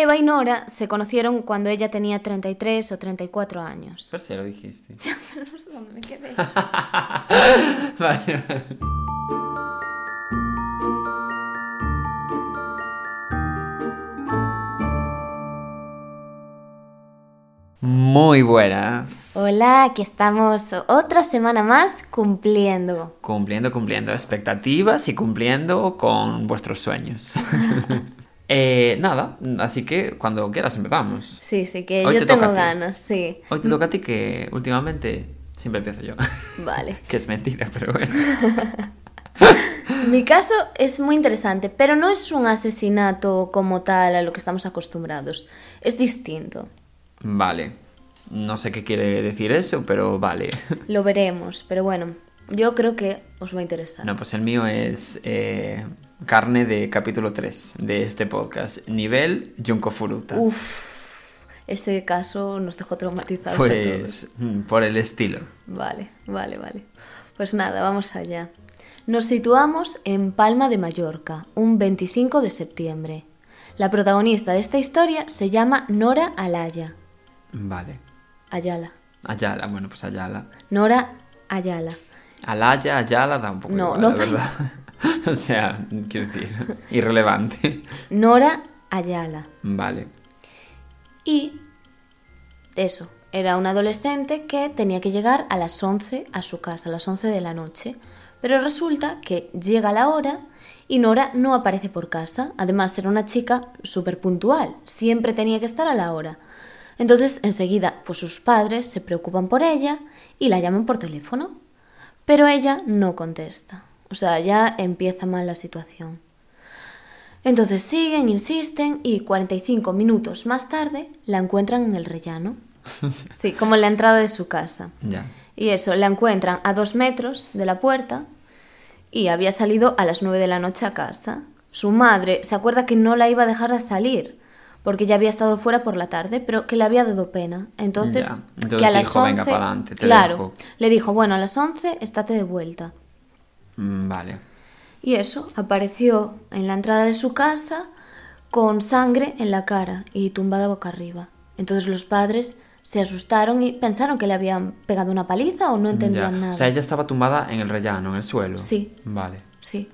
Eva y Nora se conocieron cuando ella tenía 33 o 34 años. Pero si ya lo dijiste. no sé dónde me quedé. Vale. Muy buenas. Hola, aquí estamos otra semana más cumpliendo. Cumpliendo, cumpliendo expectativas y cumpliendo con vuestros sueños. Eh, nada, así que cuando quieras empezamos. Sí, sí, que Hoy yo te tengo ganas, sí. Hoy te toca a ti que últimamente siempre empiezo yo. Vale. que es mentira, pero bueno. Mi caso es muy interesante, pero no es un asesinato como tal a lo que estamos acostumbrados. Es distinto. Vale. No sé qué quiere decir eso, pero vale. Lo veremos, pero bueno, yo creo que os va a interesar. No, pues el mío es eh, carne de capítulo 3 de este podcast. Nivel Junko Furuta. Uf, ese caso nos dejó traumatizados a todos. Pues mm, por el estilo. Vale, vale, vale. Pues nada, vamos allá. Nos situamos en Palma de Mallorca, un 25 de septiembre. La protagonista de esta historia se llama Nora Alaya. Vale. Ayala. Ayala, bueno, pues Ayala. Nora Ayala. Alaya, Ayala da un poco No, igual, no la verdad. o sea, quiero decir, irrelevante. Nora Ayala. Vale. Y eso, era una adolescente que tenía que llegar a las 11 a su casa, a las 11 de la noche. Pero resulta que llega la hora y Nora no aparece por casa. Además, era una chica súper puntual, siempre tenía que estar a la hora. Entonces, enseguida, pues sus padres se preocupan por ella y la llaman por teléfono. Pero ella no contesta. O sea, ya empieza mal la situación. Entonces siguen, insisten y 45 minutos más tarde la encuentran en el rellano. Sí, como en la entrada de su casa. Ya. Y eso, la encuentran a dos metros de la puerta y había salido a las nueve de la noche a casa. Su madre se acuerda que no la iba a dejar a salir porque ya había estado fuera por la tarde, pero que le había dado pena. Entonces, que a las dijo, 11, "Venga, pa'lante, te claro, dejo". le dijo, bueno, a las 11 estate de vuelta. Mm, Vale. Y eso, apareció en la entrada de su casa con sangre en la cara y tumbada boca arriba. Entonces los padres se asustaron y pensaron que le habían pegado una paliza o no Ya. entendían nada. O sea, ella estaba tumbada en el rellano, en el suelo. Sí. Vale. Sí.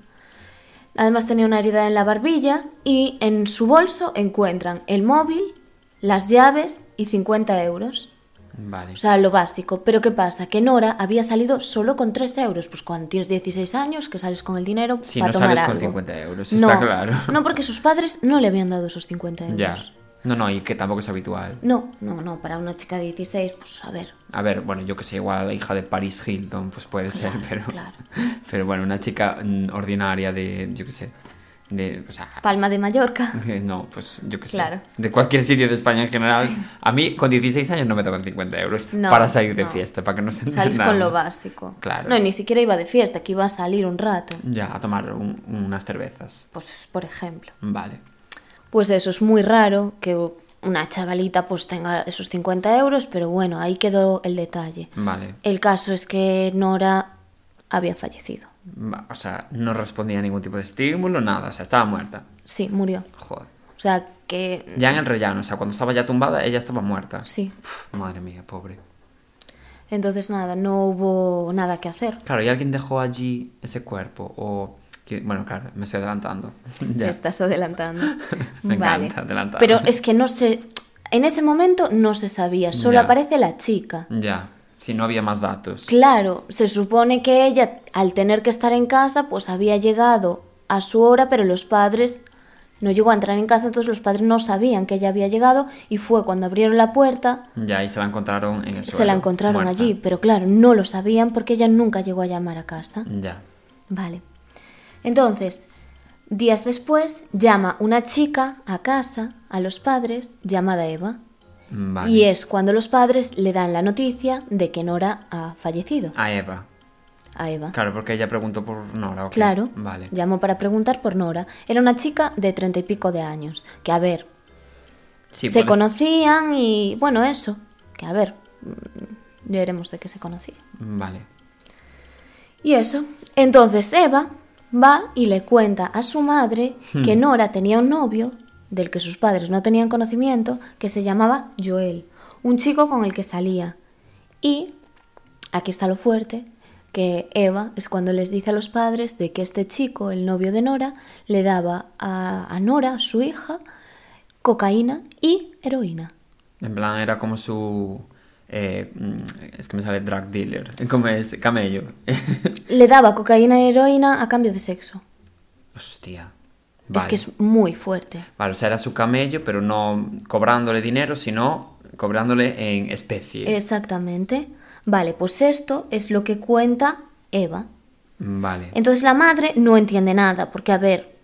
Además tenía una herida en la barbilla y en su bolso encuentran el móvil, las llaves y 50 euros. Vale. O sea, lo básico. Pero ¿qué pasa? Que Nora había salido solo con 3 euros. Pues cuando tienes 16 años, que sales con el dinero Si para no tomar sales con algo. 50 euros, no, está claro. No, porque sus padres no le habían dado esos 50 euros. Ya. No, no, y que tampoco es habitual. No, no, no. Para una chica de 16, pues a ver. A ver, bueno, yo que sé, igual la hija de Paris Hilton, pues puede ser, pero. claro. Pero bueno, una chica mm, ordinaria de, yo que sé, de. O sea. Palma de Mallorca. que No, pues yo que sé. Claro. De cualquier sitio de España en general. A mí con 16 años no me tocan 50 euros No, para salir de no. fiesta, para que no se entienda con lo básico. Claro. No, ni siquiera iba de fiesta, que iba a salir un rato. Ya, a tomar un- unas cervezas. Pues, por ejemplo. Vale. Pues eso, es muy raro que una chavalita pues tenga esos 50 euros, pero bueno, ahí quedó el detalle. Vale. El caso es que Nora había fallecido. O sea, no respondía a ningún tipo de estímulo, nada. O sea, estaba muerta. Sí, murió. Joder. O sea que... Ya en el rellano, o sea, cuando estaba ya tumbada, ella estaba muerta. Sí. Uf, madre mía, pobre. Entonces nada, no hubo nada que hacer. Claro, ¿y alguien dejó allí ese cuerpo? O. que- Bueno, claro, me estoy adelantando. Te Ya. estás adelantando. Me vale. encanta adelantarme. Pero es que no se... En ese momento no se sabía, solo Ya. aparece la chica. Ya, si no había más datos. Claro, se supone que ella, al tener que estar en casa, pues había llegado a su hora, pero los padres no llegó a entrar en casa, entonces los padres no sabían que ella había llegado y fue cuando abrieron la puerta, Ya, y se la encontraron en el suelo. se la encontraron muerta. allí, pero claro, no lo sabían porque ella nunca llegó a llamar a casa. Ya. Vale. Entonces, días después, llama una chica a casa, a los padres, llamada Eva. Vale. Y es cuando los padres le dan la noticia de que Nora ha fallecido A Eva. a Eva. Claro, porque ella preguntó por Nora. ok. Claro, Vale. llamó para preguntar por Nora. Era una chica de treinta y pico de años, que a ver, Sí, se puedes- conocían y bueno, eso, que a ver, mm, ya veremos de qué se conocían. Vale. Y eso, entonces Eva va y le cuenta a su madre Hmm. que Nora tenía un novio del que sus padres no tenían conocimiento, que se llamaba Joel, un chico con el que salía. Y aquí está lo fuerte, que Eva es cuando les dice a los padres de que este chico, el novio de Nora, le daba a, a Nora, su hija, cocaína y heroína. En plan, era como su. Eh, mm, es que me sale drug dealer. Como es camello. Le daba cocaína y heroína a cambio de sexo. Hostia. Es que es muy fuerte. Vale, o sea, era su camello, pero no cobrándole dinero, sino cobrándole en especie. Exactamente. Vale, pues esto es lo que cuenta Eva. Vale. Entonces la madre no entiende nada, porque a ver,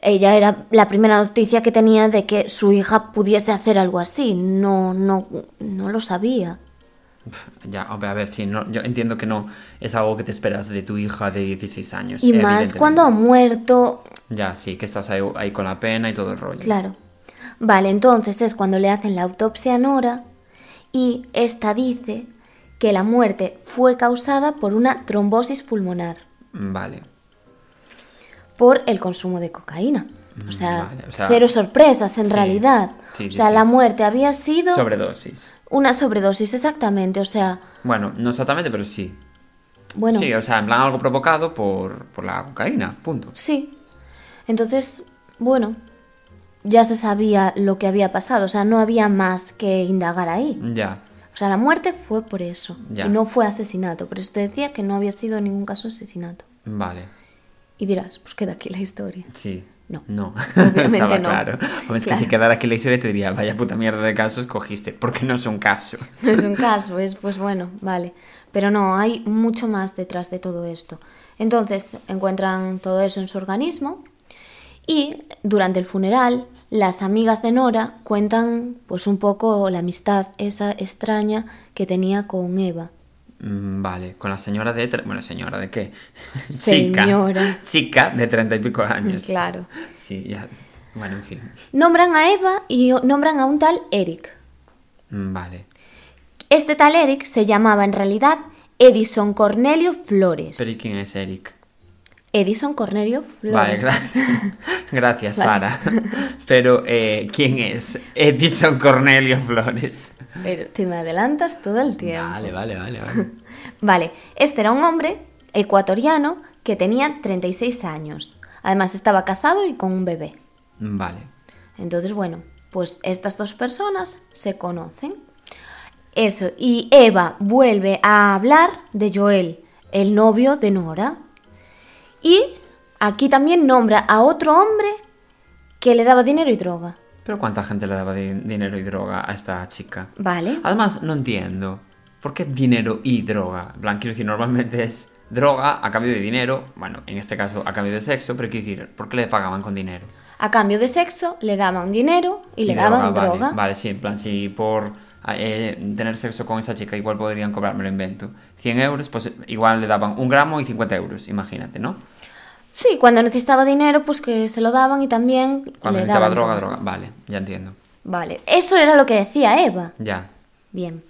ella era la primera noticia que tenía de que su hija pudiese hacer algo así. No, no, no lo sabía. Ya, a ver, sí, no, yo entiendo que no es algo que te esperas de tu hija de 16 años. Y más cuando ha muerto, Ya, sí, que estás ahí, ahí con la pena y todo el rollo. claro. Vale, entonces es cuando le hacen la autopsia a Nora y esta dice que la muerte fue causada por una trombosis pulmonar. Vale. Por el consumo de cocaína. O sea, Mm, vale, o sea, cero sorpresas en sí, realidad. sí, o sea, sí. la muerte había sido Sobredosis. una sobredosis, exactamente. O sea, Bueno, no exactamente, pero sí. bueno, Sí, o sea, en plan algo provocado por, por la cocaína, punto. sí. Entonces, bueno, ya se sabía lo que había pasado. O sea, no había más que indagar ahí. Ya. O sea, la muerte fue por eso. Ya. Y no fue asesinato. Por eso te decía que no había sido en ningún caso asesinato. Vale. Y dirás, pues queda aquí la historia. Sí. No. No. Obviamente Estaba no. claro. Hombre, es que Claro. si quedara aquí la historia te diría, vaya puta mierda de caso escogiste, porque no es un caso. No es un caso, es pues bueno, vale. Pero no, hay mucho más detrás de todo esto. Entonces encuentran todo eso en su organismo y durante el funeral las amigas de Nora cuentan pues un poco la amistad esa extraña que tenía con Eva. Mm, Vale, con la señora de... tre- Bueno, señora de qué? Señora. Chica. Chica de treinta y pico años. Claro. Sí, ya. Bueno, en fin. Nombran a Eva y nombran a un tal Eric. Mm, Vale. Este tal Eric se llamaba en realidad Edison Cornelio Flores. Pero ¿y quién es Eric? Edison Cornelio Flores. Vale, gracias. Gracias, Vale. Sara. Pero, eh, ¿quién es Edison Cornelio Flores? Pero te me adelantas todo el tiempo. Vale, vale, vale, vale. Vale, este era un hombre ecuatoriano que tenía 36 años. Además estaba casado y con un bebé. Vale. Entonces, bueno, pues estas dos personas se conocen. Eso, y Eva vuelve a hablar de Joel, el novio de Nora. Y aquí también nombra a otro hombre que le daba dinero y droga. Pero ¿cuánta gente le daba di- dinero y droga a esta chica? Vale. Además, no entiendo. ¿Por qué dinero y droga? En plan, quiero decir, normalmente es droga a cambio de dinero. Bueno, en este caso a cambio de sexo, pero quiero decir, ¿por qué le pagaban con dinero? A cambio de sexo le daban dinero y, le daban vale, droga. Vale, sí, en plan, si por eh, tener sexo con esa chica igual podrían cobrar, me lo invento, 100 euros, pues igual le daban un gramo y 50 euros, imagínate, ¿no? Sí, cuando necesitaba dinero, pues que se lo daban y también Cuando le necesitaba daban droga, droga. Vale, ya entiendo. Vale, eso era lo que decía Eva. Ya. Bien.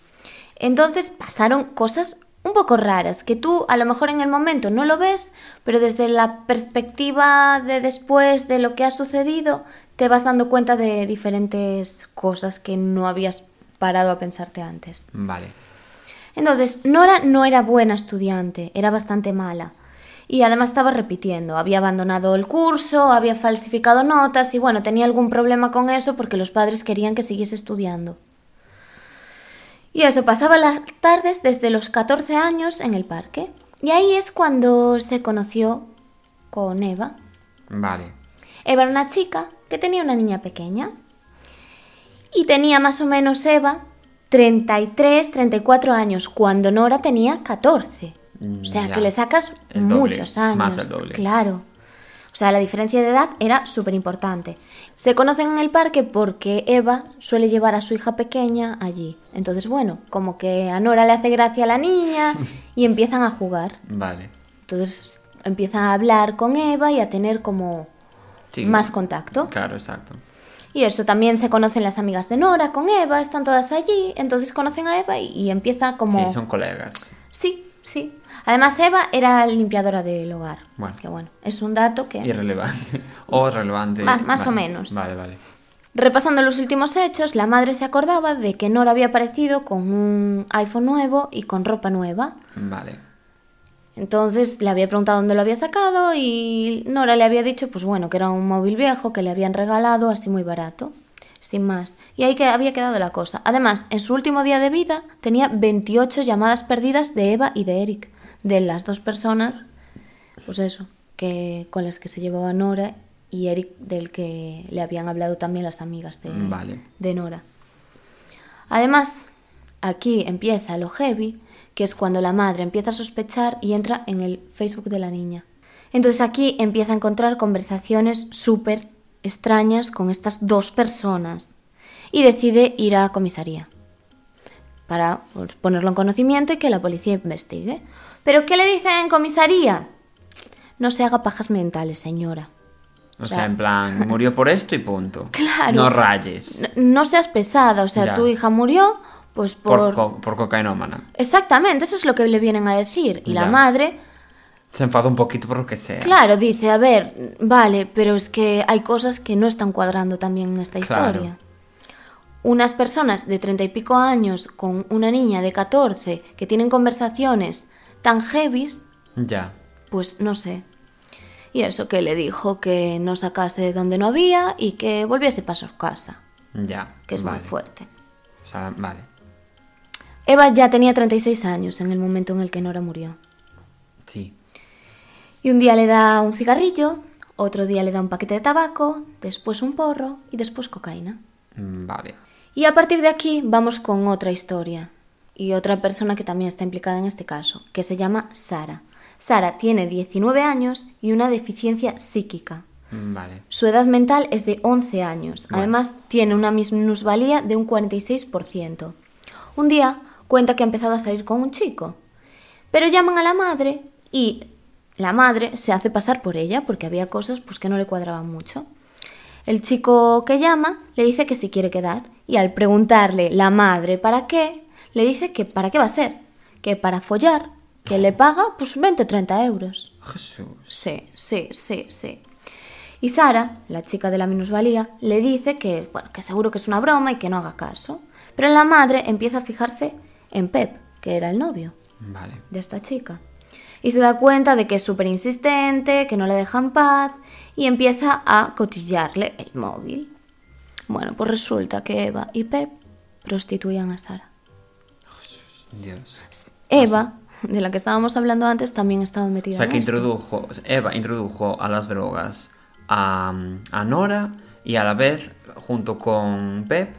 Entonces pasaron cosas un poco raras, que tú a lo mejor en el momento no lo ves, pero desde la perspectiva de después de lo que ha sucedido, te vas dando cuenta de diferentes cosas que no habías parado a pensarte antes. Vale. Entonces, Nora no era buena estudiante, era bastante mala. Y además estaba repitiendo, había abandonado el curso, había falsificado notas y bueno, tenía algún problema con eso porque los padres querían que siguiese estudiando. Y eso, pasaba las tardes desde los 14 años en el parque. Y ahí es cuando se conoció con Eva. Vale. Eva era una chica que tenía una niña pequeña. Y tenía más o menos Eva 33, 34 años, cuando Nora tenía 14. Mm, O sea, ya. que le sacas doble, muchos años. más el doble. Claro. O sea, la diferencia de edad era súper importante. Se conocen en el parque porque Eva suele llevar a su hija pequeña allí. Entonces, bueno, como que a Nora le hace gracia a la niña y empiezan a jugar. Vale. Entonces empiezan a hablar con Eva y a tener como Sí. más contacto. Claro, exacto. Y eso, también se conocen las amigas de Nora con Eva, están todas allí, entonces conocen a Eva y, y empieza como... Sí, son colegas. Sí, sí. Además, Eva era limpiadora del hogar. Bueno. Que bueno, es un dato que... Irrelevante. O relevante. Ma- más o menos. Vale, vale. Repasando los últimos hechos, la madre se acordaba de que Nora había aparecido con un iPhone nuevo y con ropa nueva. Vale. Entonces le había preguntado dónde lo había sacado y Nora le había dicho, pues bueno, que era un móvil viejo que le habían regalado así muy barato, sin más. Y ahí que había quedado la cosa. Además, en su último día de vida tenía 28 llamadas perdidas de Eva y de Eric, de las dos personas, pues eso, que con las que se llevaba Nora y Eric del que le habían hablado también las amigas de, Vale. de Nora. Además, aquí empieza lo heavy, que es cuando la madre empieza a sospechar y entra en el Facebook de la niña. Entonces aquí empieza a encontrar conversaciones súper extrañas con estas dos personas y decide ir a comisaría para pues, ponerlo en conocimiento y que la policía investigue. ¿Pero qué le dicen en comisaría? No se haga pajas mentales, señora. O sea- sea, en plan, murió por esto y punto. Claro. No rayes. No, no seas pesada, o sea, Ya. tu hija murió pues Por, por... co- por cocainómana. Exactamente, eso es lo que le vienen a decir. Y la madre, Se enfada un poquito por lo que sea. claro, dice, a ver, vale, pero es que hay cosas que no están cuadrando también en esta Claro. historia. Unas personas de treinta y pico años con una niña de 14 que tienen conversaciones tan heavies, Ya. pues no sé. Y eso que le dijo que no sacase de donde no había y que volviese para su casa, Ya. que es vale. muy fuerte. O sea, vale. Eva ya tenía 36 años en el momento en el que Nora murió. Sí. Y un día le da un cigarrillo, otro día le da un paquete de tabaco, después un porro y después cocaína. Mm, Vale. Y a partir de aquí vamos con otra historia y otra persona que también está implicada en este caso, que se llama Sara. Sara tiene 19 años y una deficiencia psíquica. Mm, Vale. Su edad mental es de 11 años. Además, tiene una minusvalía de un 46%. Un día cuenta que ha empezado a salir con un chico. Pero llaman a la madre y la madre se hace pasar por ella porque había cosas pues, que no le cuadraban mucho. El chico que llama le dice que si quiere quedar y al preguntarle la madre para qué, le dice que para qué va a ser, que para follar, que le paga pues 20 o 30 euros. Jesús. Sí, sí, sí, sí. Y Sara, la chica de la minusvalía, le dice que, bueno, que seguro que es una broma y que no haga caso. Pero la madre empieza a fijarse en Pep, que era el novio Vale. de esta chica. Y se da cuenta de que es súper insistente, que no le deja en paz, y empieza a cotillarle el móvil. Bueno, pues resulta que Eva y Pep prostituían a Sara. Dios. Eva, de la que estábamos hablando antes, también estaba O metida sea, en que esto. introdujo, Eva introdujo a las drogas a, a Nora y a la vez, junto con Pep,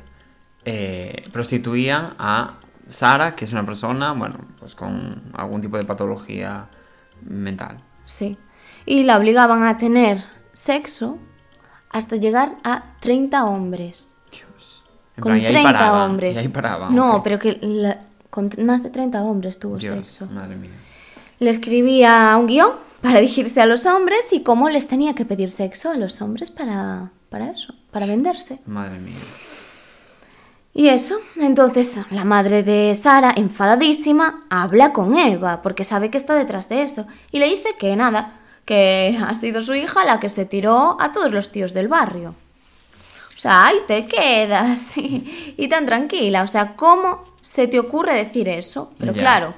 eh, prostituían a Sara, que es una persona, bueno, pues con algún tipo de patología mental. Sí. Y la obligaban a tener sexo hasta llegar a 30 hombres. Dios. En Con plan, y ahí 30 paraba, hombres. Y ahí paraba. no, ok. pero que la- con más de 30 hombres tuvo Dios, sexo. madre mía. Le escribía un guion para dirigirse a los hombres y cómo les tenía que pedir sexo a los hombres para, para eso, para venderse. Madre mía. Y eso, entonces la madre de Sara, enfadadísima, habla con Eva, porque sabe que está detrás de eso, y le dice que nada, que ha sido su hija la que se tiró a todos los tíos del barrio. O sea, ahí te quedas, y, y tan tranquila, o sea, ¿cómo se te ocurre decir eso? Pero Ya. claro,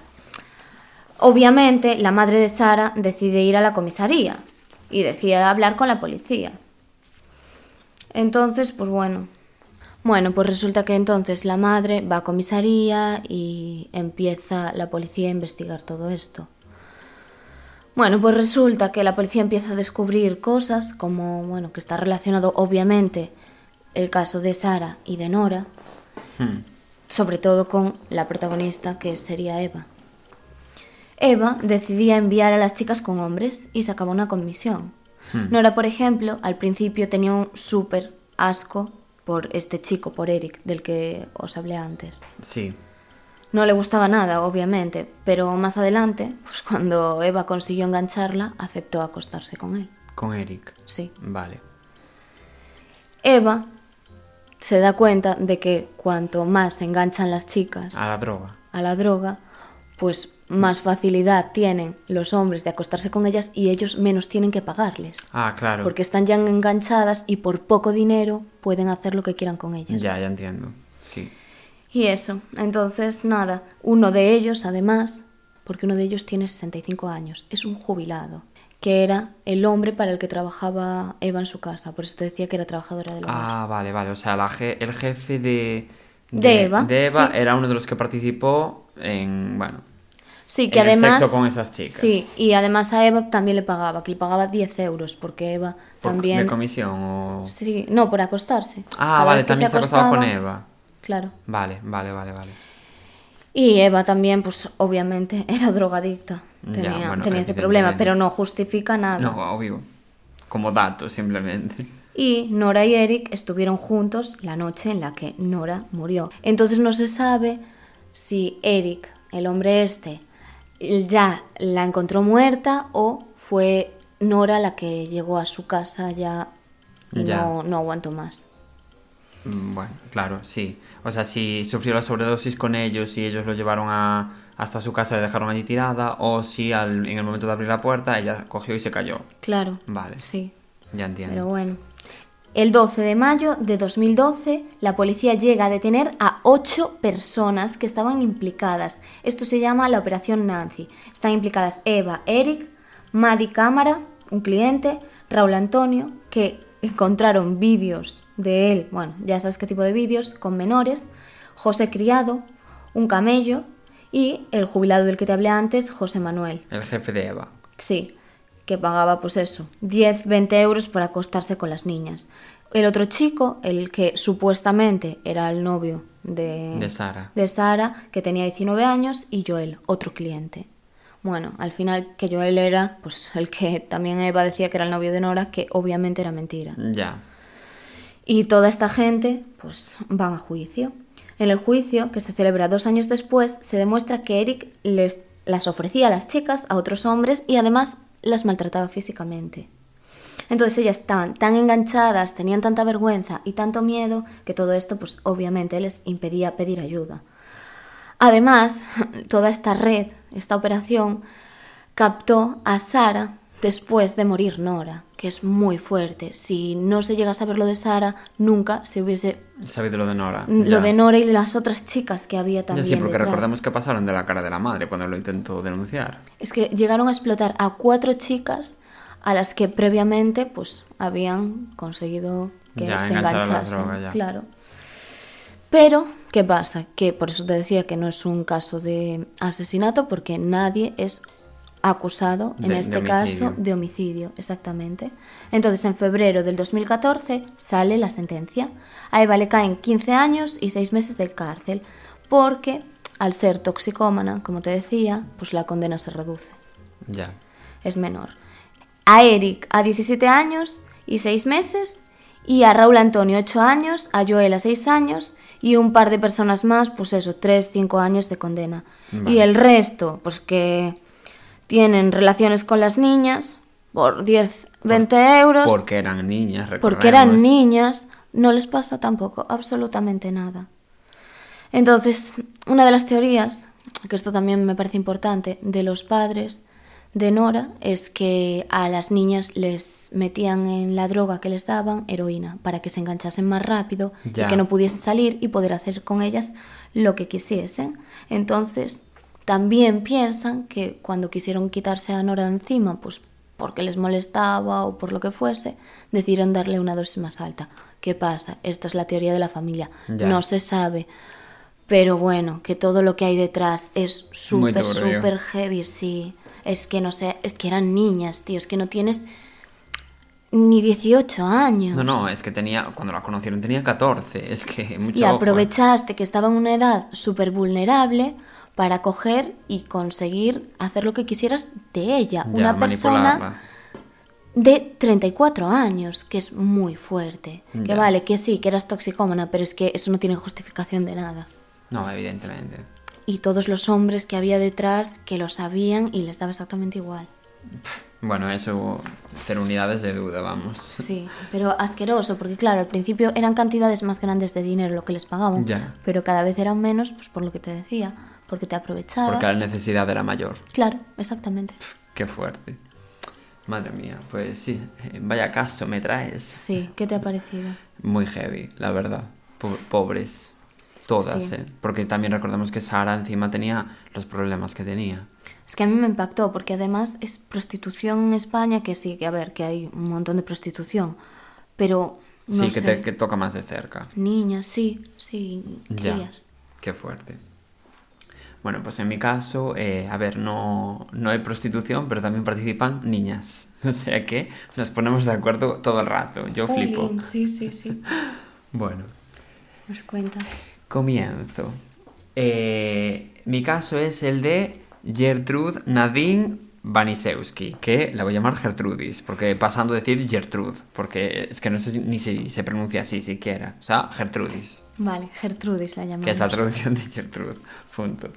obviamente la madre de Sara decide ir a la comisaría, y decide hablar con la policía. Entonces, pues bueno. Bueno, pues resulta que entonces la madre va a comisaría y empieza la policía a investigar todo esto. Bueno, pues resulta que la policía empieza a descubrir cosas como, bueno, que está relacionado obviamente el caso de Sara y de Nora, Hmm. sobre todo con la protagonista que sería Eva. Eva decidía enviar a las chicas con hombres y sacaba una comisión. Hmm. Nora, por ejemplo, al principio tenía un súper asco por este chico, por Eric, del que os hablé antes. Sí. No le gustaba nada, obviamente, pero más adelante, pues cuando Eva consiguió engancharla, aceptó acostarse con él. Con Eric. Sí. Vale. Eva se da cuenta de que cuanto más se enganchan las chicas A la droga. a la droga, pues más facilidad tienen los hombres de acostarse con ellas y ellos menos tienen que pagarles. Ah, claro. Porque están ya enganchadas y por poco dinero pueden hacer lo que quieran con ellas. Ya, ya entiendo. Sí. Y eso, entonces nada, uno de ellos además, porque uno de ellos tiene 65 años, es un jubilado, que era el hombre para el que trabajaba Eva en su casa, por eso te decía que era trabajadora del hogar. Ah, vale, vale. O sea, la je- el jefe de, De Eva, de Eva sí. era uno de los que participó en, bueno, Sí, que en el además... sexo con esas chicas. Sí, y además a Eva también le pagaba, que le pagaba 10 euros, porque Eva por- también... de comisión o... Sí, no, por acostarse. Ah, Cada vale, también se acostaba con Eva. Claro. Vale, vale, vale, vale. Y Eva también, pues obviamente era drogadicta. Ya, Tenía, bueno, tenía ese problema, pero no justifica nada. No, obvio. Como dato, simplemente. Y Nora y Eric estuvieron juntos la noche en la que Nora murió. Entonces no se sabe si Eric, el hombre este, ya la encontró muerta o fue Nora la que llegó a su casa ya y Ya. No, no aguantó más. Mm, Bueno, claro, sí. O sea, si sufrió la sobredosis con ellos y ellos lo llevaron a, hasta su casa y la dejaron allí tirada, o si al- en el momento de abrir la puerta ella cogió y se cayó. Claro. Vale. Sí. Ya entiendo. Pero bueno. El 12 de mayo de 2012, la policía llega a detener a ocho personas que estaban implicadas. Esto se llama la Operación Nancy. Están implicadas Eva, Eric, Maddy Cámara, un cliente, Raúl Antonio, que encontraron vídeos de él, bueno, ya sabes qué tipo de vídeos, con menores, José Criado, un camello y el jubilado del que te hablé antes, José Manuel. El jefe de Eva. Sí, que pagaba pues eso, 10, 20 euros por acostarse con las niñas. El otro chico, el que supuestamente era el novio de, De Sara. de Sara, que tenía 19 años, y Joel, otro cliente. Bueno, al final que Joel era pues el que también Eva decía que era el novio de Nora, que obviamente era mentira. Ya. Y toda esta gente, pues, van a juicio. En el juicio, que se celebra dos años después, se demuestra que Eric les, las ofrecía a las chicas, a otros hombres, y además las maltrataba físicamente. Entonces ellas estaban tan enganchadas, tenían tanta vergüenza y tanto miedo, que todo esto, pues, obviamente les impedía pedir ayuda. Además, toda esta red, esta operación, captó a Sara después de morir Nora, que es muy fuerte. Si no se llega a saber lo de Sara, nunca se hubiese Sabido lo de Nora. lo ya. de Nora y las otras chicas que había Ya también. sí, porque detrás. recordemos que pasaron de la cara de la madre cuando lo intentó denunciar. Es que llegaron a explotar a cuatro chicas a las que previamente pues habían conseguido que Ya, se enganchasen. droga. Claro. Pero, ¿qué pasa? Que por eso te decía que no es un caso de asesinato, porque nadie es acusado, en De- este caso, de homicidio, exactamente. Entonces, en febrero del 2014 sale la sentencia. A Eva le caen 15 años y 6 meses de cárcel, porque al ser toxicómana, como te decía, pues la condena se reduce Ya. es menor. A Eric a 17 años y 6 meses y a Raúl Antonio 8 años, a Joel a 6 años y un par de personas más, pues eso, 3, 5 años de condena. Y el resto, pues que tienen relaciones con las niñas por 10, 20 euros, Porque eran niñas, porque eran recordemos. niñas, no les pasa tampoco absolutamente nada. Entonces, una de las teorías, que esto también me parece importante, de los padres de Nora es que a las niñas les metían en la droga que les daban heroína para que se enganchasen más rápido Ya. y que no pudiesen salir y poder hacer con ellas lo que quisiesen. Entonces, también piensan que cuando quisieron quitarse a Nora de encima, pues porque les molestaba o por lo que fuese, decidieron darle una dosis más alta. ¿Qué pasa? Esta es la teoría de la familia. Ya. No se sabe. Pero bueno, que todo lo que hay detrás es súper, súper heavy, sí. Es que no sé, es que eran niñas, tío, es que no tienes ni 18 años. No, no, es que tenía, cuando la conocieron tenía 14, es que mucho y ojo, ¿eh? aprovechaste que estaba en una edad súper vulnerable para coger y conseguir hacer lo que quisieras de ella. Ya, una persona de 34 años, que es muy fuerte. Que vale, que sí, que eras toxicómana, pero es que eso no tiene justificación de nada. No, evidentemente. Y todos los hombres que había detrás que lo sabían y les daba exactamente igual. Bueno, eso, cero unidades de duda, vamos. Sí, pero asqueroso, porque claro, al principio eran cantidades más grandes de dinero lo que les pagaban, Ya. pero cada vez eran menos, pues por lo que te decía, porque te aprovechabas. Porque la necesidad era mayor. Claro, exactamente. Qué fuerte. Madre mía, pues sí, eh, vaya caso me traes. Sí, ¿qué te ha parecido? Muy heavy, la verdad. Po- pobres. Todas, Sí. ¿eh? Porque también recordemos que Sara encima tenía los problemas que tenía. Es que a mí me impactó, porque además es prostitución en España, que sí, que a ver, que hay un montón de prostitución, pero no sí, que, sé, te, que toca más de cerca. niñas, sí, sí, Ya. crías. Qué fuerte. Bueno, pues en mi caso, eh, a ver, no, no hay prostitución, pero también participan niñas. O sea que nos ponemos de acuerdo todo el rato. Yo flipo. Sí, sí, sí. Bueno, Nos cuenta. Comienzo. Eh, mi caso es el de Gertrude Nadine Banisewski, que la voy a llamar Gertrudis, porque pasando a decir Gertrude, porque es que no sé si- ni si se pronuncia así siquiera. O sea, Gertrudis. Vale, Gertrudis la llamamos. que es la traducción de Gertrude. Punto.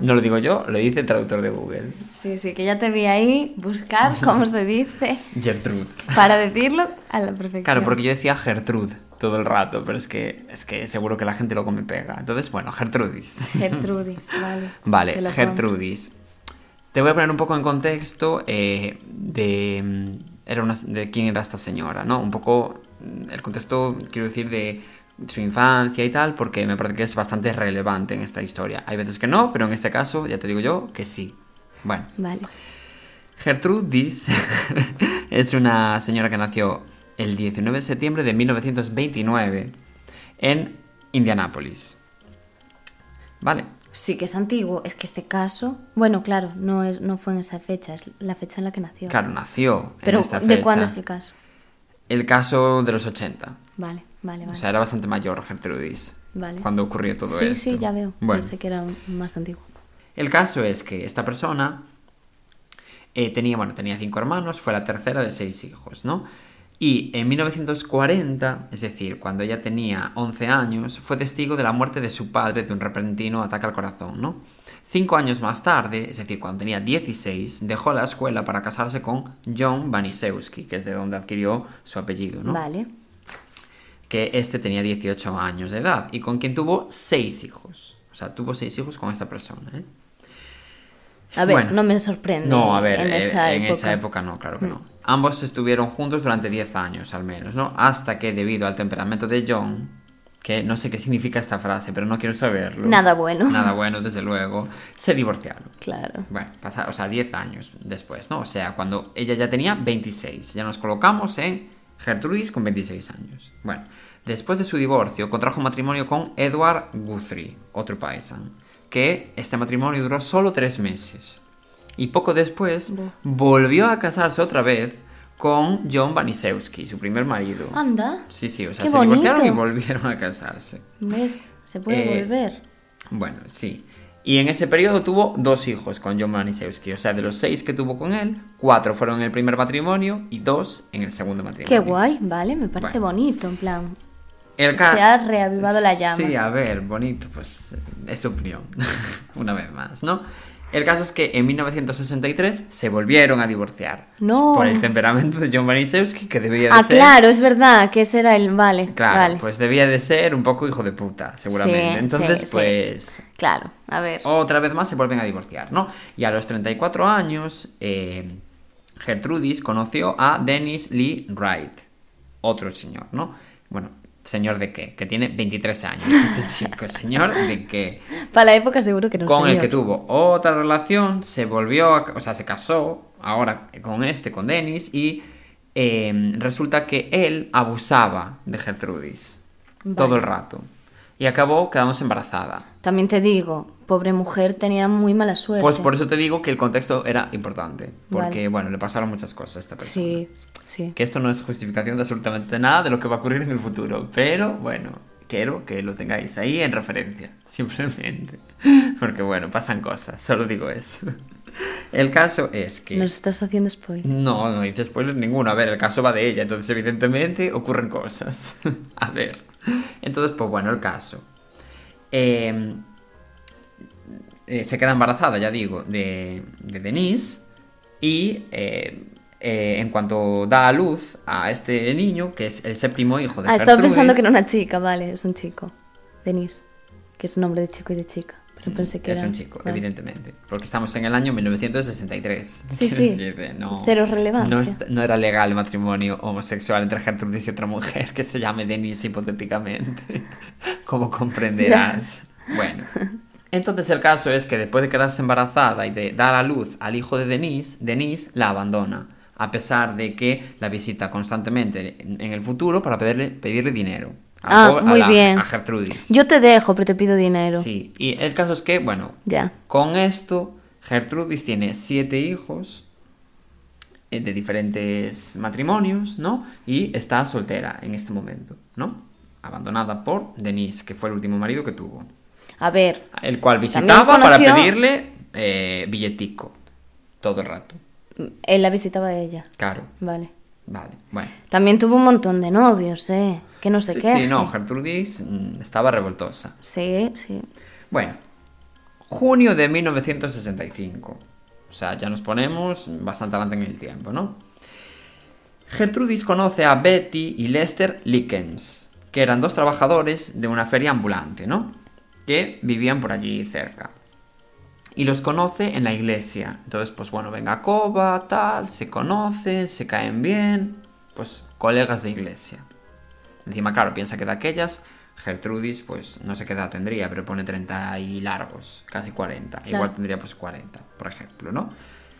No lo digo yo, lo dice el traductor de Google. Sí, sí, que ya te vi ahí buscar cómo se dice Gertrude. para decirlo a la perfección. Claro, porque yo decía Gertrude todo el rato, pero es que, es que seguro que la gente luego me pega. Entonces, bueno, Gertrudis. Gertrudis, vale. Vale, lo Gertrudis. Te voy a poner un poco en contexto eh, de, mm, era una- de quién era esta señora, ¿no? Un poco mm, el contexto, quiero decir, de su infancia y tal, porque me parece que es bastante relevante en esta historia. Hay veces que no, pero en este caso, ya te digo yo, que sí. Bueno. Vale. Gertrudis es una señora que nació el 19 de septiembre de 1929 en Indianápolis. Vale, Sí, que es antiguo. Es que este caso. Bueno, claro, no, es, no fue en esa fecha, es la fecha en la que nació. claro, nació Pero, en esta ¿de cuándo es el caso? El caso de los 80. Vale, vale, vale. O sea, era bastante mayor Gertrudis Vale. cuando ocurrió todo sí, esto. sí, ya veo. Bueno, Pensé que era más antiguo. el caso es que esta persona eh, tenía, bueno, tenía cinco hermanos, fue la tercera de seis hijos, ¿no? Y en 1940, es decir, cuando ella tenía 11 años, fue testigo de la muerte de su padre de un repentino ataque al corazón, ¿no? Cinco años más tarde, es decir, cuando tenía 16, dejó la escuela para casarse con John Banisewski, que es de donde adquirió su apellido, ¿no? Vale. que este tenía 18 años de edad y con quien tuvo seis hijos. O sea, tuvo seis hijos con esta persona, ¿eh? A ver, Bueno. no me sorprende. No, a ver, en eh, esa en época. esa época no, claro que no. Ambos estuvieron juntos durante 10 años al menos, ¿no? Hasta que debido al temperamento de John, que no sé qué significa esta frase, pero no quiero saberlo. Nada bueno. Nada bueno, desde luego, se divorciaron. Claro. Bueno, pasa, o sea, 10 años después, ¿no? O sea, cuando ella ya tenía 26. Ya nos colocamos en Gertrudis con 26 años. Bueno, después de su divorcio, contrajo matrimonio con Edward Guthrie, otro paisan, que este matrimonio duró solo tres meses. Y poco después volvió a casarse otra vez con John Banisewski, su primer marido. Anda. Sí, sí, o sea, Qué se divorciaron y bonito. volvieron a casarse. ¿Ves? Se puede Eh, volver. Bueno, sí. Y en ese periodo tuvo dos hijos con John Manisewski. O sea, de los seis que tuvo con él, cuatro fueron en el primer matrimonio y dos en el segundo matrimonio. Qué guay, vale, me parece Bueno. bonito, en plan. El Se ha reavivado la llama. Sí, a ver, bonito, pues es su opinión. Una vez más, ¿no? El caso es que en 1963 se volvieron a divorciar. No. Por el temperamento de John Manisewski, que debía de Ah, ser. claro, es verdad, que ese era el. Vale, Claro, vale. pues debía de ser un poco hijo de puta, seguramente. Sí, Entonces, sí, sí. pues. Claro, a ver. otra vez más se vuelven a divorciar, ¿no? Y a los 34 años, eh, Gertrudis conoció a Dennis Lee Wright, otro señor, ¿no? Bueno, ¿señor de qué? Que tiene 23 años este chico, ¿señor de qué? Para la época seguro que no Con el que tuvo otra relación, se volvió, a- o sea, se casó ahora con este, con Dennis, y eh, resulta que él abusaba de Gertrudis todo el rato. Y acabó quedándose embarazada. También te digo, pobre mujer tenía muy mala suerte. Pues por eso te digo que el contexto era importante. Porque, Vale. bueno, le pasaron muchas cosas a esta persona. Sí, sí. Que esto no es justificación de absolutamente nada de lo que va a ocurrir en el futuro. Pero, bueno, quiero que lo tengáis ahí en referencia. Simplemente. Porque, bueno, pasan cosas. Solo digo eso. El caso es que... Nos estás haciendo spoiler. No, no dice spoiler ninguno. A ver, el caso va de ella, entonces evidentemente ocurren cosas. a ver. Entonces, pues bueno, el caso. Eh, eh, se queda embarazada, ya digo, de, de Denise y eh, eh, en cuanto da a luz a este niño, que es el séptimo hijo de Ah, estaba pensando que era una chica, vale, es un chico. Denise, que es nombre de chico y de chica. Pero pensé que Es era... un chico, vale. evidentemente. Porque estamos en el año 1963. Sí, sí. No, Cero relevancia. No, no era legal el matrimonio homosexual entre Gertrudis y otra mujer que se llame Denise hipotéticamente. Como comprenderás. Bueno. Entonces el caso es que después de quedarse embarazada y de dar a luz al hijo de Denise, Denise la abandona. A pesar de que la visita constantemente en en el futuro para pedirle, pedirle dinero. A, Ah, a muy la- bien. a Gertrudis. Yo te dejo, pero te pido dinero. Sí, y el caso es que, bueno, Ya. con esto, Gertrudis tiene siete hijos eh, de diferentes matrimonios, ¿no? Y está soltera en este momento, ¿no? Abandonada por Denise, que fue el último marido que tuvo. A ver, El cual visitaba conoció- para pedirle eh, billetico todo el rato. él la visitaba a ella. Claro, Vale. Vale, bueno. También tuvo un montón de novios, ¿eh? Que no sé Sí, qué. sí, no, Gertrudis mm, estaba revoltosa. Sí, sí. Bueno, junio de 1965. O sea, ya nos ponemos bastante adelante en el tiempo, ¿no? Gertrudis conoce a Betty y Lester Lickens, que eran dos trabajadores de una feria ambulante, ¿no? Que vivían por allí cerca. Y los conoce en la iglesia. Entonces, pues bueno, venga coba, tal, se conocen, se caen bien. Pues colegas de iglesia. Encima, claro, piensa que de aquellas, Gertrudis, pues no sé qué edad tendría, pero pone 30 y largos, casi 40. Claro. Igual tendría pues 40, por ejemplo, ¿no?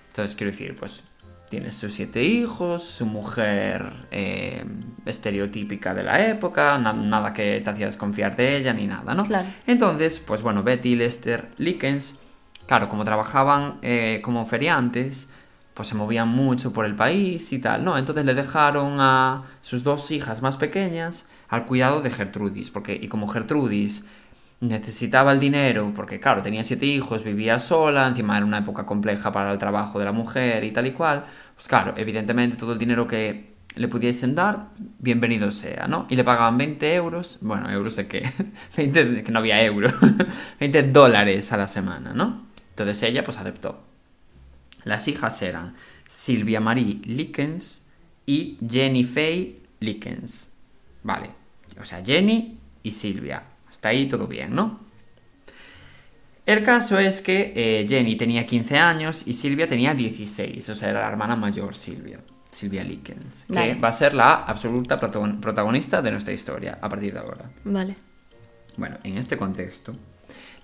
Entonces, quiero decir, pues tiene sus siete hijos, su mujer eh, estereotípica de la época, na- nada que te hacía desconfiar de ella ni nada, ¿no? Claro. Entonces, pues bueno, Betty Lester Lickens, claro, como trabajaban eh, como feriantes, pues se movían mucho por el país y tal, ¿no? Entonces le dejaron a sus dos hijas más pequeñas al cuidado de Gertrudis, porque y como Gertrudis necesitaba el dinero, porque claro, tenía siete hijos, vivía sola, encima era una época compleja para el trabajo de la mujer y tal y cual, pues claro, evidentemente todo el dinero que le pudiesen dar, bienvenido sea, ¿no? Y le pagaban 20 euros, bueno, euros de qué, 20, de que no había euro, 20 dólares a la semana, ¿no? Entonces ella pues aceptó. Las hijas eran Silvia Marie Lickens y Jenny Faye Lickens. Vale, o sea, Jenny y Silvia. Hasta ahí todo bien, ¿no? El caso es que eh, Jenny tenía 15 años y Silvia tenía 16, o sea, era la hermana mayor Silvia, Silvia Lickens, que Vale. va a ser la absoluta protagon- protagonista de nuestra historia a partir de ahora. Vale. Bueno, en este contexto,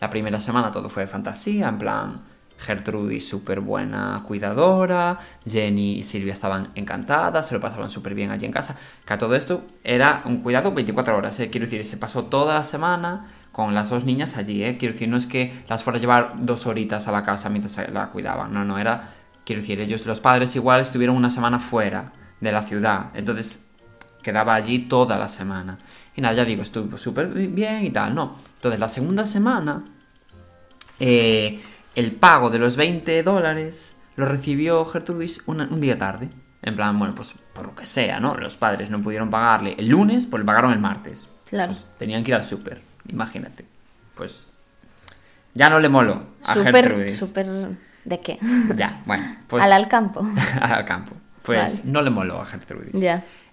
la primera semana todo fue de fantasía, en plan, Gertrudis súper buena cuidadora, Jenny y Silvia estaban encantadas, se lo pasaban súper bien allí en casa, que a todo esto era un cuidado 24 horas, ¿eh? quiero decir, se pasó toda la semana con las dos niñas allí, ¿eh? quiero decir, no es que las fuera a llevar dos horitas a la casa mientras la cuidaban, no, no, era, quiero decir, ellos, los padres igual estuvieron una semana fuera de la ciudad, entonces quedaba allí toda la semana. Y nada, ya digo, estuvo súper bien y tal, ¿no? Entonces, la segunda semana, eh, el pago de los 20 dólares lo recibió Gertrudis una- un día tarde. En plan, bueno, pues por lo que sea, ¿no? Los padres no pudieron pagarle el lunes, pues le pagaron el martes. Claro. Pues tenían que ir al súper, imagínate. Pues ya no le moló a Súper, Gertrudis. súper... ¿De qué? Ya, bueno, pues Al al campo. al campo. Pues Vale. no le moló a Gertrudis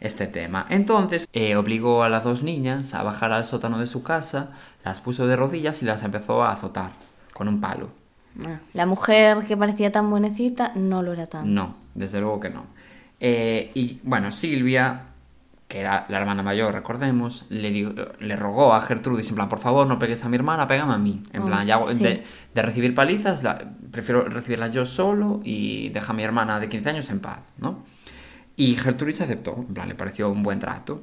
este tema. Entonces eh, obligó a las dos niñas a bajar al sótano de su casa, las puso de rodillas y las empezó a azotar con un palo. Ah, La mujer que parecía tan buenecita no lo era tanto. No, desde luego que no. Eh, y bueno, Silvia, que era la hermana mayor, recordemos, le, di- le rogó a Gertrudis, en plan, por favor, no pegues a mi hermana, pégame a mí. En Oh, plan, ya sí. de, de recibir palizas, la- prefiero recibirlas yo solo y deja a mi hermana de 15 años en paz, ¿no? Y Gertrudis aceptó, en plan, le pareció un buen trato.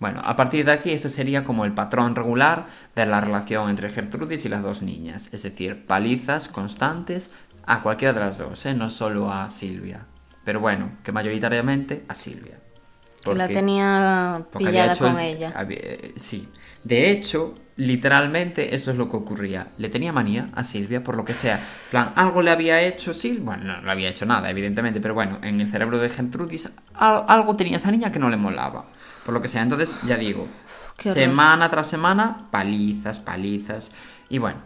Bueno, a partir de aquí, ese sería como el patrón regular de la relación entre Gertrudis y las dos niñas. Es decir, palizas constantes a cualquiera de las dos, ¿eh? no solo a Silvia. Pero bueno, que mayoritariamente a Silvia. Que la porque- tenía porque pillada con el- ella. había- eh, sí. De hecho, literalmente eso es lo que ocurría. Le tenía manía a Silvia, por lo que sea. Plan, algo le había hecho Silvia. Bueno, no le había hecho nada, evidentemente, pero bueno, en el cerebro de Gertrudis al- algo tenía esa niña que no le molaba. Por lo que sea. Entonces, ya digo, semana tras semana, palizas, palizas. Y bueno,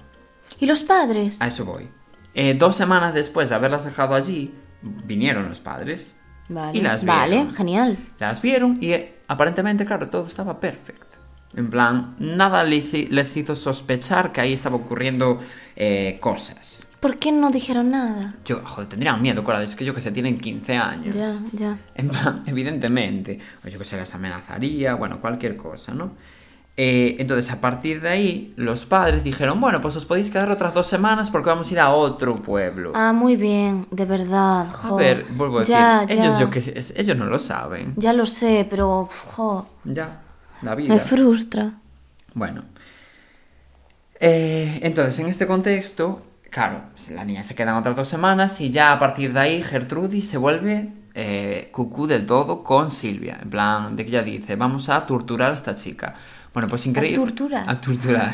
¿Y los padres? a eso voy. Eh, dos semanas después de haberlas dejado allí, vinieron los padres. Vale, Y las vale, vieron. genial. Las vieron y eh, aparentemente, claro, todo estaba perfecto. En plan, nada les, les hizo sospechar que ahí estaba ocurriendo eh, cosas. ¿Por qué no dijeron nada? Yo, joder, tendrían miedo, Coral, es que yo que sé, tienen 15 años. Ya, ya. En plan, evidentemente. O yo que sé, les amenazaría, bueno, cualquier cosa, ¿no? Eh, entonces, a partir de ahí, los padres dijeron, bueno, pues os podéis quedar otras dos semanas porque vamos a ir a otro pueblo. Ah, muy bien, de verdad. a jo. ver, vuelvo a decir, ya, ellos, yo que ellos no lo saben. Ya lo sé, pero jo, Ya, la vida. me frustra. Bueno. Eh, entonces, en este contexto, claro, la niña se quedan otras dos semanas y ya a partir de ahí Gertrudis se vuelve eh, cucú del todo con Silvia. En plan, de que ella dice, vamos a torturar a esta chica. Bueno, pues increíble. torturar? A torturar.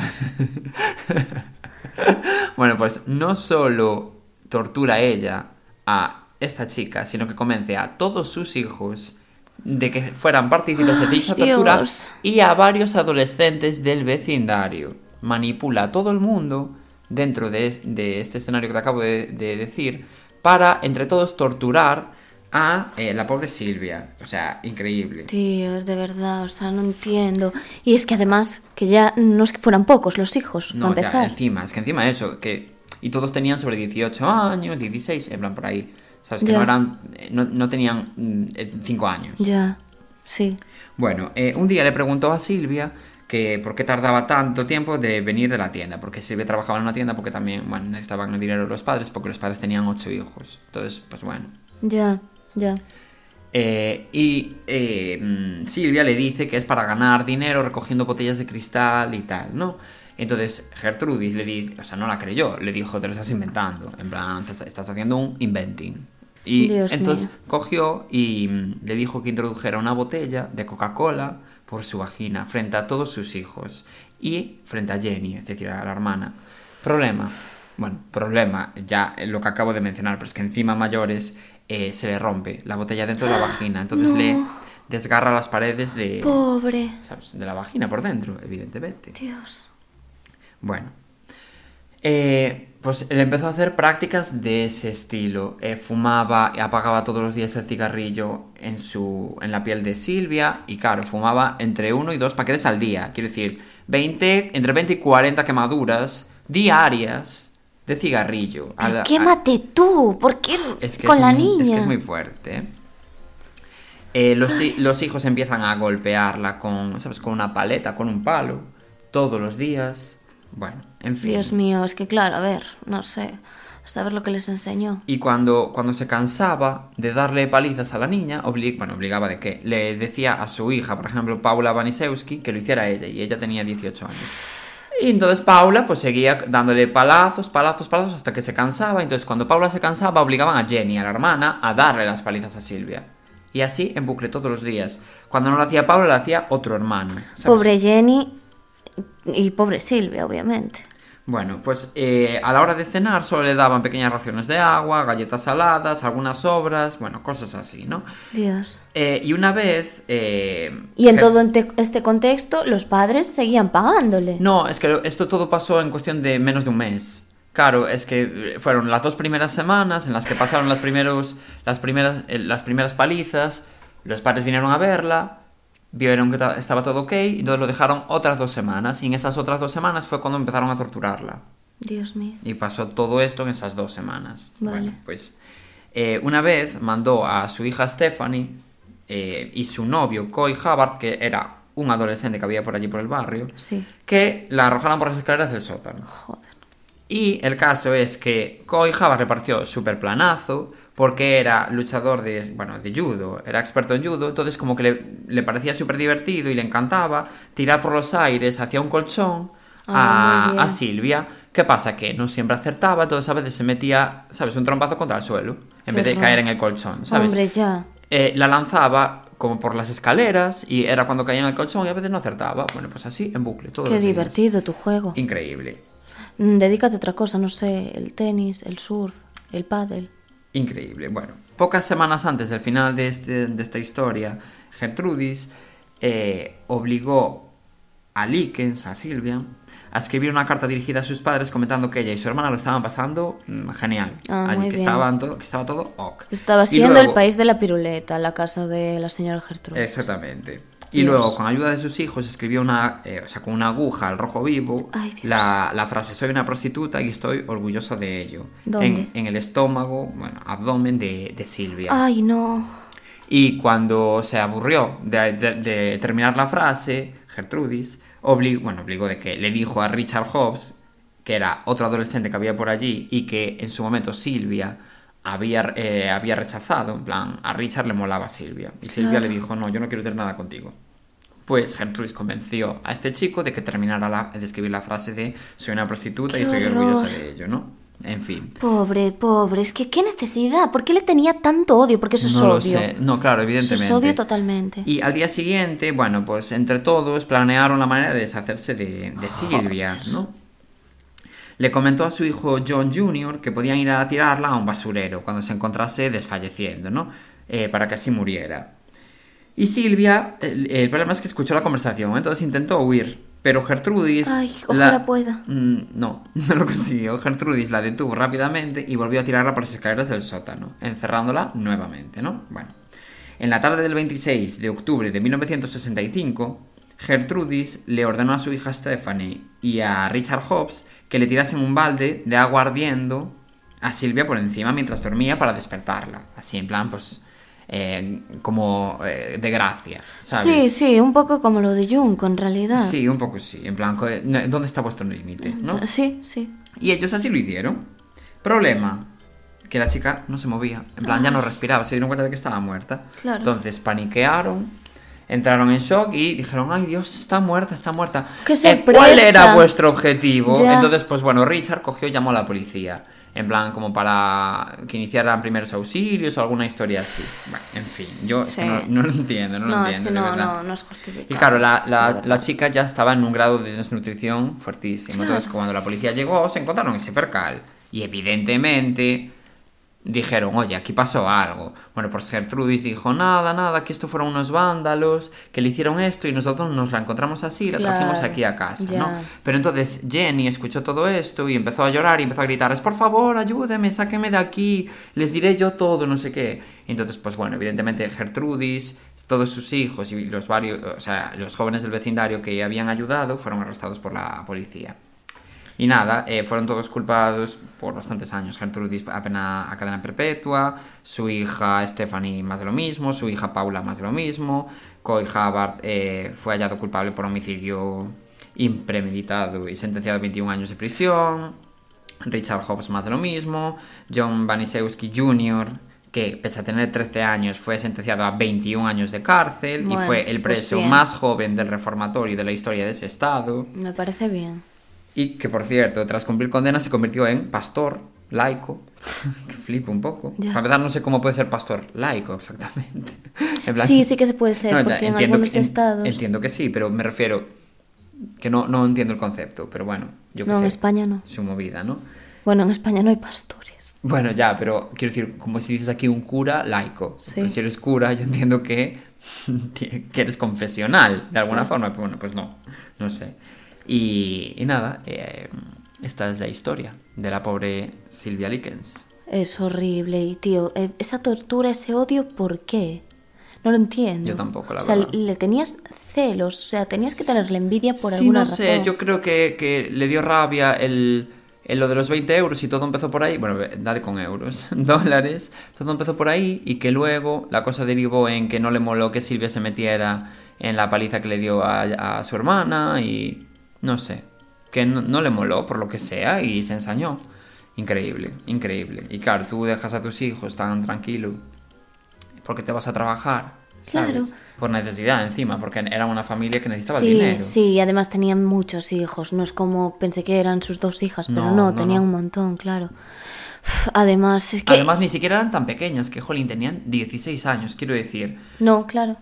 bueno, pues no solo tortura ella a esta chica, sino que convence a todos sus hijos de que fueran partícipes de dicha tortura Dios. y a varios adolescentes del vecindario. Manipula a todo el mundo dentro de, de este escenario que te acabo de, de decir para, entre todos, torturar a eh, la pobre Silvia. O sea, increíble. Tíos, de verdad, o sea, no entiendo. Y es que además, que ya no es que fueran pocos los hijos, No, para ya, empezar. encima, es que encima eso, que... Y todos tenían sobre 18 años, 16, en plan por ahí. ¿Sabes? Que Ya. no eran... eh, No, no tenían 5 años. Ya, sí. Bueno, eh, un día le preguntó a Silvia que por qué tardaba tanto tiempo de venir de la tienda, porque Silvia trabajaba en una tienda porque también, bueno, necesitaban el dinero los padres, porque los padres tenían ocho hijos. Entonces, pues bueno. Ya, ya. Eh, y eh, mm, Silvia le dice que es para ganar dinero recogiendo botellas de cristal y tal, ¿no? Entonces Gertrudis le dice, o sea, no la creyó, le dijo, te lo estás inventando, en plan, estás haciendo un inventing. Y Dios entonces mío. cogió y mm, le dijo que introdujera una botella de Coca-Cola por su vagina frente a todos sus hijos y frente a Jenny, es decir, a la hermana. Problema, bueno, problema, ya lo que acabo de mencionar, pero es que encima mayores eh, se le rompe la botella dentro de la vagina, entonces no. le desgarra las paredes de, Pobre. ¿sabes? de la vagina por dentro, evidentemente. Dios. Bueno, eh, pues él empezó a hacer prácticas de ese estilo. Eh, fumaba y apagaba todos los días el cigarrillo en, su, en la piel de Silvia. Y claro, fumaba entre uno y dos paquetes al día. Quiero decir, 20, entre 20 y 40 quemaduras diarias de cigarrillo. Pero la- a- quémate tú, ¿por qué es que con es la muy- niña? Es que es muy fuerte. ¿eh? Eh, los, los hijos empiezan a golpearla con, ¿sabes? Con una paleta, con un palo, todos los días. Bueno, en fin. Dios mío, es que claro, a ver, no sé, saber lo que les enseñó. Y cuando, cuando se cansaba de darle palizas a la niña, bueno, obligaba de qué, le decía a su hija, por ejemplo, Paula Vanisewski, que lo hiciera ella, y ella tenía 18 años. Y entonces Paula pues seguía dándole palazos, palazos, palazos hasta que se cansaba. Entonces cuando Paula se cansaba obligaban a Jenny, a la hermana, a darle las palizas a Silvia. Y así en bucle todos los días. Cuando no lo hacía Paula, lo hacía otro hermano. ¿sabes? Pobre Jenny y pobre Silvia, obviamente. Bueno, pues eh, a la hora de cenar solo le daban pequeñas raciones de agua, galletas saladas, algunas sobras, bueno, cosas así, ¿no? Dios. Eh, y una vez... eh, Y en todo este contexto, los padres seguían pagándole. No, es que esto todo pasó en cuestión de menos de un mes. Claro, es que fueron las dos primeras semanas en las que pasaron las, primeros, las, primeras, las primeras palizas, los padres vinieron a verla, vieron que ta- estaba todo ok, entonces lo dejaron otras dos semanas, y en esas otras dos semanas fue cuando empezaron a torturarla. Dios mío. Y pasó todo esto en esas dos semanas. Vale. Bueno, pues eh, una vez mandó a su hija Stephanie eh, y su novio Coy Hubbard, que era un adolescente que había por allí por el barrio, Sí. que la arrojaran por las escaleras del sótano. Joder. Y el caso es que Coy Hubbard le pareció súper planazo porque era luchador de, bueno, de judo, era experto en judo, entonces como que le, le parecía súper divertido y le encantaba tirar por los aires hacia un colchón Ah, a, bien. a Silvia. ¿Qué pasa? Que no siempre acertaba, entonces a veces se metía, ¿sabes? Un trompazo contra el suelo, en Qué vez de horror. caer en el colchón, ¿sabes? Hombre, ya. Eh, la lanzaba como por las escaleras y era cuando caía en el colchón y a veces no acertaba. Bueno, pues así, en bucle, todos Qué los días. divertido tu juego. Increíble. Mm, Dedícate a otra cosa, no sé, el tenis, el surf, el pádel. Increíble. Bueno, pocas semanas antes del final de, este- de esta historia, Gertrudis eh, obligó a Likens, a Silvia, a escribir una carta dirigida a sus padres comentando que ella y su hermana lo estaban pasando mm, genial. Ah, Allí, que, estaban todo, que estaba todo ok. Estaba siendo luego- el país de la piruleta, la casa de la señora Gertrude. Exactamente. Y luego, con ayuda de sus hijos, escribió una, eh, o sea, con una aguja al rojo vivo Ay, la, la frase soy una prostituta y estoy orgullosa de ello. ¿Dónde? En, en el estómago, bueno, abdomen de, de Silvia. Ay, no. Y cuando se aburrió de, de- de terminar la frase, Gertrudis obligó, bueno, obligó de que le dijo a Richard Hobbs, que era otro adolescente que había por allí y que en su momento Silvia había, eh, había rechazado, en plan, a Richard le molaba a Silvia. Y Silvia Claro. le dijo, no, yo no quiero tener nada contigo. Pues Gertrudis convenció a este chico de que terminara la- de escribir la frase de soy una prostituta y ¡Qué estoy horror! orgullosa de ello, ¿no? En fin. Pobre, pobre, es que qué necesidad, ¿por qué le tenía tanto odio? Porque eso es no lo odio. sé. No, claro, Eso evidentemente. es odio totalmente. Y al día siguiente, bueno, pues entre todos planearon la manera de deshacerse de, de Silvia, ¿no? Le comentó a su hijo John Jr. que podían ir a tirarla a un basurero cuando se encontrase desfalleciendo, ¿no? Eh, para que así muriera. Y Silvia, el, el problema es que escuchó la conversación, entonces intentó huir. Pero Gertrudis... Ay, ojalá pueda. Mm, no, no lo consiguió. Gertrudis la detuvo rápidamente y volvió a tirarla por las escaleras del sótano, encerrándola nuevamente, ¿no? Bueno. En la tarde del 26 de octubre de 1965, Gertrudis le ordenó a su hija Stephanie y a Richard Hobbs que le tirasen un balde de agua ardiendo a Silvia por encima mientras dormía para despertarla. Así, en plan, pues, eh, como eh, de gracia, ¿sabes? Sí, sí, un poco como lo de Junko en realidad. Sí, un poco sí. En plan, ¿dónde está vuestro límite? ¿no? Sí, sí. Y ellos así lo hicieron. Problema, que la chica no se movía. En plan, ya no respiraba, se dieron cuenta de que estaba muerta. Claro. Entonces paniquearon, entraron en shock y dijeron, ay Dios, está muerta, está muerta. ¡Qué Eh, ¿Cuál era vuestro objetivo? Ya. Entonces, pues bueno, Richard cogió y llamó a la policía. En plan, como para que iniciaran primeros auxilios o alguna historia así. Bueno, en fin, yo es que Sí. no, no lo entiendo, no, lo No, es entiendo. que de no, verdad. no, no es justificable. Y claro, la, es que la- la chica ya estaba en un grado de desnutrición fuertísimo. Claro. Entonces, cuando la policía llegó, se encontraron ese percal. Y evidentemente dijeron, oye, aquí pasó algo. Bueno, pues Gertrudis dijo, nada, nada, que esto fueron unos vándalos que le hicieron esto y nosotros nos la encontramos así y la trajimos aquí a casa. ¿no? Pero entonces Jenny escuchó todo esto y empezó a llorar y empezó a gritarles, por favor, ayúdeme, sáquenme de aquí, les diré yo todo, no sé qué. Y entonces, pues bueno, evidentemente Gertrudis, todos sus hijos y los varios, o sea, los jóvenes del vecindario que habían ayudado fueron arrestados por la policía. Y nada, eh, fueron todos culpados por bastantes años. Gertrudis a pena a cadena perpetua, su hija Stephanie más de lo mismo, su hija Paula más de lo mismo, Coy Hubbard eh, fue hallado culpable por homicidio impremeditado y sentenciado a 21 años de prisión, Richard Hobbs más de lo mismo, John Banisewski Jr., que pese a tener 13 años fue sentenciado a 21 años de cárcel y Bueno, fue el pues preso bien. más joven del reformatorio de la historia de ese estado. Me parece bien. Y que, por cierto, tras cumplir condena se convirtió en pastor laico. que flipo un poco. Ya. Para empezar, no sé cómo puede ser pastor laico exactamente. En Sí, sí que se puede ser, No, porque en algunos que- en- estados... Entiendo que sí, pero me refiero que no, no entiendo el concepto. Pero bueno, yo que No, en sé. España no. Su movida, ¿no? Bueno, en España no hay pastores. Bueno, ya, pero quiero decir, como si dices aquí un cura laico. Sí. Pero si eres cura, yo entiendo que, que eres confesional, de alguna forma. Pero bueno, pues no, no sé. Y, y nada, eh, esta es la historia de la pobre Silvia Likens. Es horrible y, tío, eh, esa tortura, ese odio, ¿por qué? No lo entiendo. Yo tampoco, la O sea, verdad. le tenías celos, o sea, tenías que tenerle envidia por sí, alguna no razón. sé, yo creo que, que le dio rabia el, el lo de los 20 euros y todo empezó por ahí. Bueno, dale con euros, dólares. Todo empezó por ahí y que luego la cosa derivó en que no le moló que Silvia se metiera en la paliza que le dio a, a su hermana y no sé, que no, no le moló por lo que sea y se ensañó. Increíble, increíble. Y claro, tú dejas a tus hijos tan tranquilo porque te vas a trabajar, ¿sabes? Claro. Por necesidad encima, porque era una familia que necesitaba Sí, dinero. sí, y además tenían muchos hijos. No es como pensé que eran sus dos hijas, pero No, no, no, tenían no. un montón, claro. Además, es que. Además, ni siquiera eran tan pequeñas, que, jolín, tenían 16 años, quiero decir. No, claro.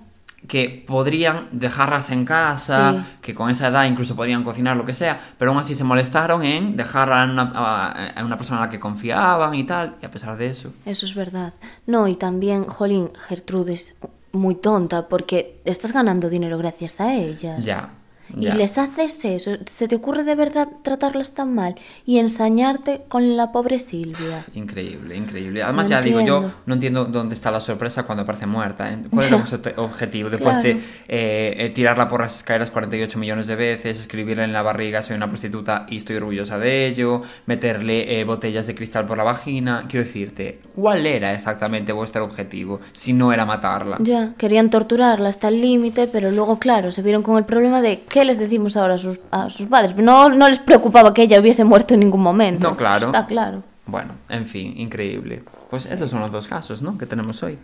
Que podrían dejarlas en casa, Sí. que con esa edad incluso podrían cocinar lo que sea, pero aún así se molestaron en dejarla en una, a- a una persona en la que confiaban y tal, y a pesar de eso. Eso es verdad. No, y también, Jolín, Gertrude es muy tonta porque estás ganando dinero gracias a ellas. Ya. Y ya. les haces eso. ¿Se te ocurre de verdad tratarlas tan mal y ensañarte con la pobre Silvia? Increíble, increíble. Además, No ya digo, yo entiendo. no entiendo dónde está la sorpresa cuando aparece muerta. ¿eh? ¿Cuál Ya. obje- objetivo? Después de Claro. eh, eh, tirarla por las escaleras 48 millones de veces, escribirle en la barriga soy una prostituta y estoy orgullosa de ello, meterle eh, botellas de cristal por la vagina. Quiero decirte, ¿cuál era exactamente vuestro objetivo si no era matarla? Ya, querían torturarla hasta el límite, pero luego, claro, se vieron con el problema de ¿qué les decimos ahora a sus, a sus padres? No, no les preocupaba que ella hubiese muerto en ningún momento. No, claro. Está claro. Bueno, en fin, increíble. Pues esos son los dos casos, ¿no? Que tenemos hoy.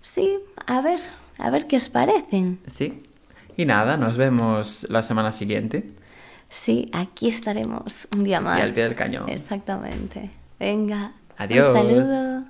Sí, a ver, a ver qué os parecen. Sí. Y nada, nos vemos la semana siguiente. Sí, aquí estaremos un día Sí, más. al pie del cañón. Exactamente. Venga. Adiós. Un saludo.